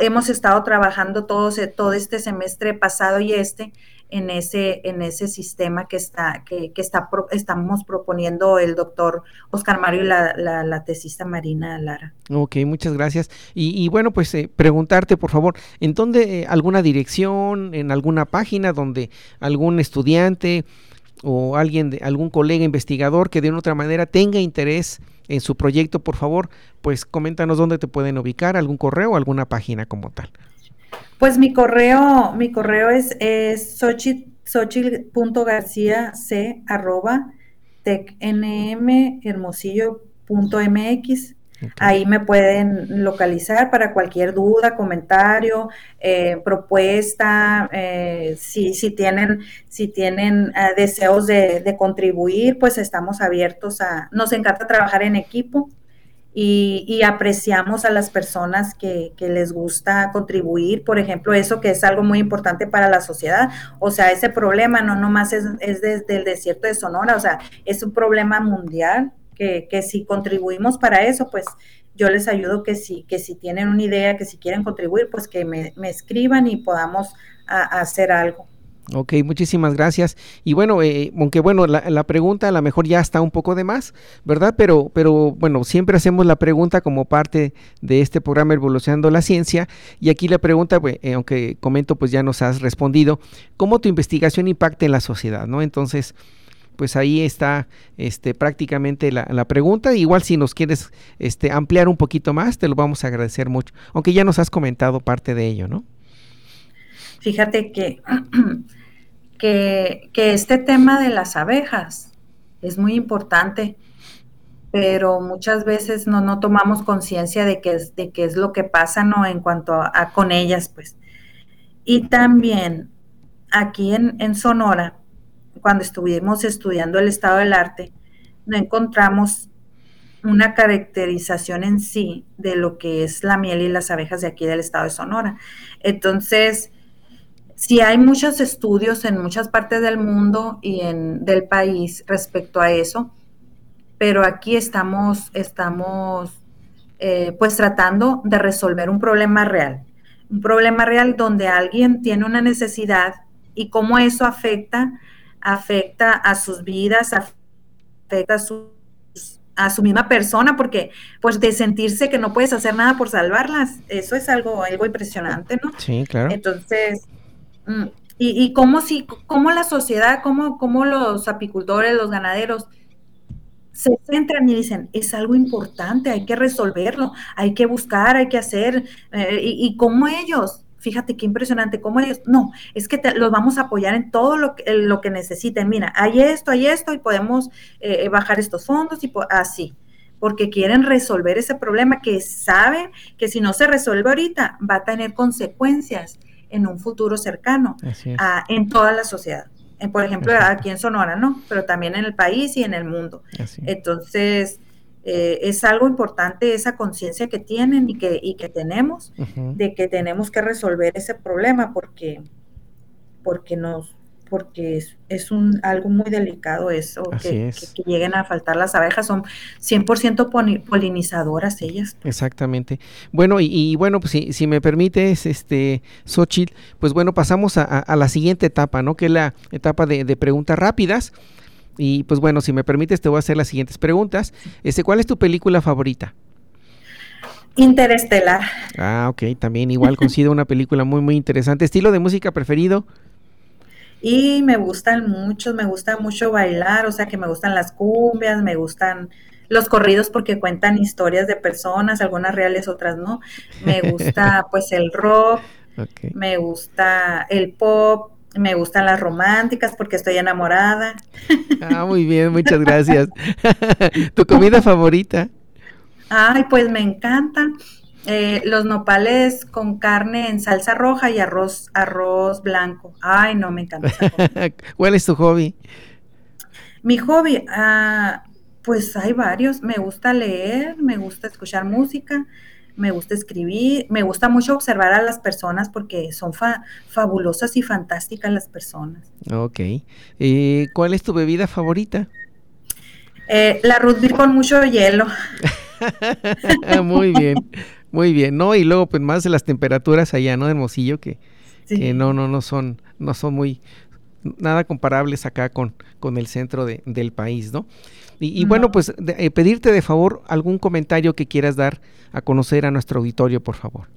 B: hemos estado trabajando todo, todo este semestre pasado y este en ese, en ese sistema que está, que, que está estamos proponiendo el doctor Oscar Mario y la, la, tesista Marina Lara.
A: Ok, muchas gracias. Y, bueno, pues eh, preguntarte, por favor, ¿en dónde eh, alguna dirección, en alguna página donde algún estudiante o alguien, de, algún colega investigador que de una otra manera tenga interés en su proyecto, por favor, pues coméntanos dónde te pueden ubicar, algún correo o alguna página como tal.
B: Pues mi correo, mi correo es, es arroba tecnmhermosillo.mx. Ahí me pueden localizar para cualquier duda, comentario, eh, propuesta, eh, si, si, tienen, si tienen eh, deseos de, de, contribuir, pues estamos abiertos a, nos encanta trabajar en equipo y, apreciamos a las personas que, les gusta contribuir, por ejemplo, eso que es algo muy importante para la sociedad, o sea, ese problema no nomás es, es desde el desierto de Sonora, o sea, es un problema mundial que, que si contribuimos para eso, pues yo les ayudo que si, que si tienen una idea, que si quieren contribuir, pues que me, escriban y podamos hacer algo.
A: Ok, muchísimas gracias. Y bueno, eh, aunque bueno, la, pregunta a lo mejor ya está un poco de más, ¿verdad? Pero, pero bueno, siempre hacemos la pregunta como parte de este programa Evolucionando la Ciencia. Y aquí la pregunta, pues, eh, aunque comento, pues ya nos has respondido, ¿cómo tu investigación impacta en la sociedad? ¿No? Entonces, pues ahí está este, prácticamente la, la, pregunta. Igual si nos quieres este, ampliar un poquito más, te lo vamos a agradecer mucho. Aunque ya nos has comentado parte de ello, ¿no?
B: Fíjate que, que, este tema de las abejas es muy importante, pero muchas veces no, no tomamos conciencia de qué es, de qué es lo que pasa ¿no? en cuanto a, con ellas, pues. Y también aquí en, en Sonora, cuando estuvimos estudiando el estado del arte, no encontramos una caracterización en sí de lo que es la miel y las abejas de aquí del estado de Sonora. Entonces, Sí hay muchos estudios en muchas partes del mundo y en del país respecto a eso, pero aquí estamos, estamos eh, pues tratando de resolver un problema real, un problema real donde alguien tiene una necesidad y cómo eso afecta afecta a sus vidas, afecta a su, a su misma persona, porque pues de sentirse que no puedes hacer nada por salvarlas, eso es algo, algo impresionante, ¿no?
A: Sí, claro.
B: Entonces, y, y cómo si, cómo la sociedad, cómo, cómo los apicultores, los ganaderos, se centran y dicen, es algo importante, hay que resolverlo, hay que buscar, hay que hacer, eh, y, y como ellos, fíjate qué impresionante, como ellos, no, es que los vamos a apoyar en todo lo que, lo que necesiten, mira, hay esto, hay esto, y podemos eh, bajar estos fondos y así, porque quieren resolver ese problema que saben que si no se resuelve ahorita va a tener consecuencias en un futuro cercano a, en toda la sociedad. Por ejemplo, aquí en Sonora, ¿no? Pero también en el país y en el mundo. Entonces, eh, es algo importante esa conciencia que tienen y que, y que tenemos de que tenemos que resolver ese problema porque, porque nos, porque es, un, algo muy delicado eso, que, lleguen a faltar las abejas, son 100% polinizadoras ellas.
A: Exactamente. Bueno, y, bueno, pues si, si, me permites, este, Xochitl, pues bueno, pasamos a, la siguiente etapa, ¿no? Que es la etapa de, preguntas rápidas. Y pues bueno, si me permites, te voy a hacer las siguientes preguntas. Este, ¿Cuál es tu película favorita?
B: Interestelar.
A: Ah, ok, también igual considero una película muy, muy interesante. ¿Estilo de música preferido?
B: Y me gustan muchos, me gusta mucho bailar, o sea que me gustan las cumbias, me gustan los corridos porque cuentan historias de personas, algunas reales, otras no. Me gusta pues el rock, me gusta el pop, me gustan las románticas porque estoy enamorada.
A: Ah, muy bien, muchas gracias. ¿Tu comida favorita?
B: Ay, pues me encantan eh, los nopales con carne en salsa roja y arroz, arroz blanco. Ay, no, me encanta.
A: ¿Cuál es tu hobby?
B: Mi hobby, ah, pues hay varios. Me gusta leer, me gusta escuchar música, me gusta escribir, me gusta mucho observar a las personas porque son fabulosas y fantásticas las personas.
A: Ok. Eh, ¿Cuál es tu bebida favorita?
B: Eh, la rugby con mucho hielo.
A: Muy bien. Muy bien, ¿no? Y luego, pues más de las temperaturas allá, ¿no? De Hermosillo, que, no, no, no son, no son muy, nada comparables acá con, con el centro de, del país, ¿no? Y, bueno, pues eh, pedirte de favor algún comentario que quieras dar a conocer a nuestro auditorio, por favor.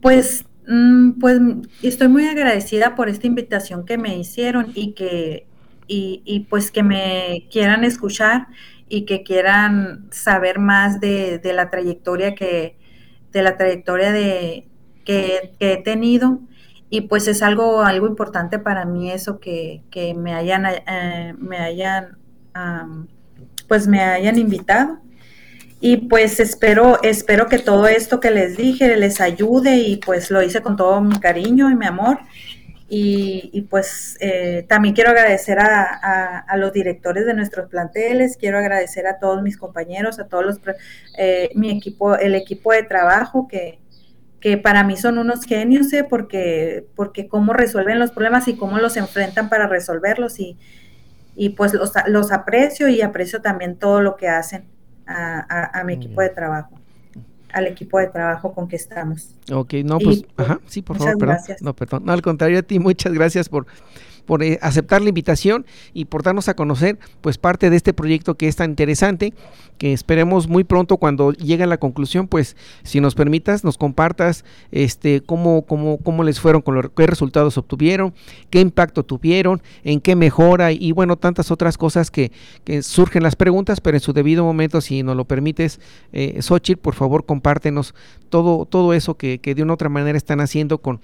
B: Pues, mm, pues estoy muy agradecida por esta invitación que me hicieron y que, y, y pues que me quieran escuchar y que quieran saber más de, la trayectoria que, de la trayectoria de, que, he tenido. Y pues es algo, algo importante para mí eso que, me hayan, eh, me hayan, pues me hayan invitado. Y pues espero, espero que todo esto que les dije les ayude y pues lo hice con todo mi cariño y mi amor. Y, pues eh, también quiero agradecer a, los directores de nuestros planteles, quiero agradecer a todos mis compañeros, a todos los, eh, mi equipo, el equipo de trabajo que, que para mí son unos genios, ¿eh? porque, porque cómo resuelven los problemas y cómo los enfrentan para resolverlos y, y pues los, los aprecio y aprecio también todo lo que hacen a, a mi equipo de trabajo al equipo de trabajo con que estamos.
A: Ok, no, pues, pues ajá, sí, por favor, perdón. Gracias. No, perdón. No, al contrario a ti, muchas gracias por por eh, aceptar la invitación y por darnos a conocer pues parte de este proyecto que es tan interesante que esperemos muy pronto cuando llegue a la conclusión pues si nos permitas nos compartas este cómo cómo cómo les fueron con qué resultados obtuvieron qué impacto tuvieron en qué mejora y bueno tantas otras cosas que, que surgen las preguntas pero en su debido momento si nos lo permites eh, Xochitl por favor compártenos todo todo eso que, que de una otra manera están haciendo con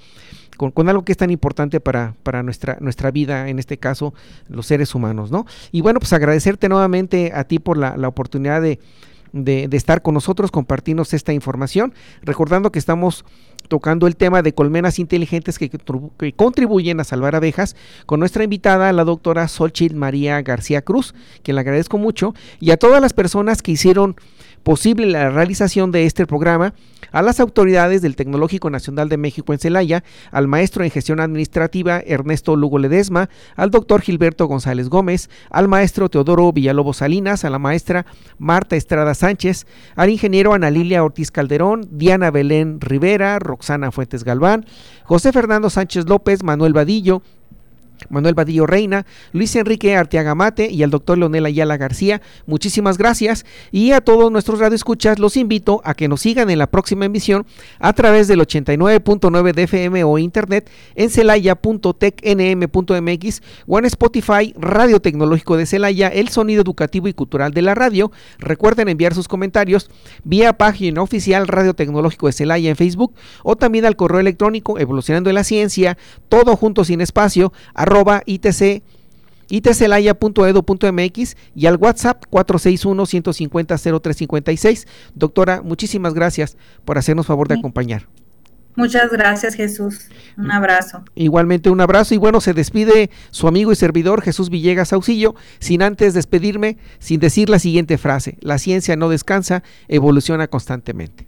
A: con, algo que es tan importante para, para nuestra, nuestra vida, en este caso, los seres humanos, ¿no? Y bueno, pues agradecerte nuevamente a ti por la, oportunidad de, de, estar con nosotros, compartirnos esta información, recordando que estamos tocando el tema de colmenas inteligentes que, que, contribuyen a salvar abejas con nuestra invitada, la doctora Solchil María García Cruz, que le agradezco mucho, y a todas las personas que hicieron posible la realización de este programa a las autoridades del Tecnológico Nacional de México en Celaya, al maestro en gestión administrativa Ernesto Lugo Ledesma, al doctor Gilberto González Gómez, al maestro Teodoro Villalobos Salinas, a la maestra Marta Estrada Sánchez, al ingeniero Ana Lilia Ortiz Calderón, Diana Belén Rivera, Roxana Fuentes Galván, José Fernando Sánchez López, Manuel Vadillo, Manuel Vadillo Reina, Luis Enrique Arteaga Mate y al doctor Leonel Ayala García. Muchísimas gracias y a todos nuestros radioescuchas los invito a que nos sigan en la próxima emisión a través del 89.9 de FM o internet en celaya.tecnm.mx o en Spotify Radio Tecnológico de Celaya, el sonido educativo y cultural de la radio. Recuerden enviar sus comentarios vía página oficial Radio Tecnológico de Celaya en Facebook o también al correo electrónico evolucionando en la ciencia, todo junto sin espacio, arroba itc itcelaya.edu.mx y al WhatsApp 461-150-0356. Doctora, muchísimas gracias por hacernos favor de acompañar.
B: Muchas gracias, Jesús. Un abrazo.
A: Igualmente un abrazo y bueno, se despide su amigo y servidor Jesús Villegas Auxillo, sin antes despedirme, sin decir la siguiente frase, la ciencia no descansa, evoluciona constantemente.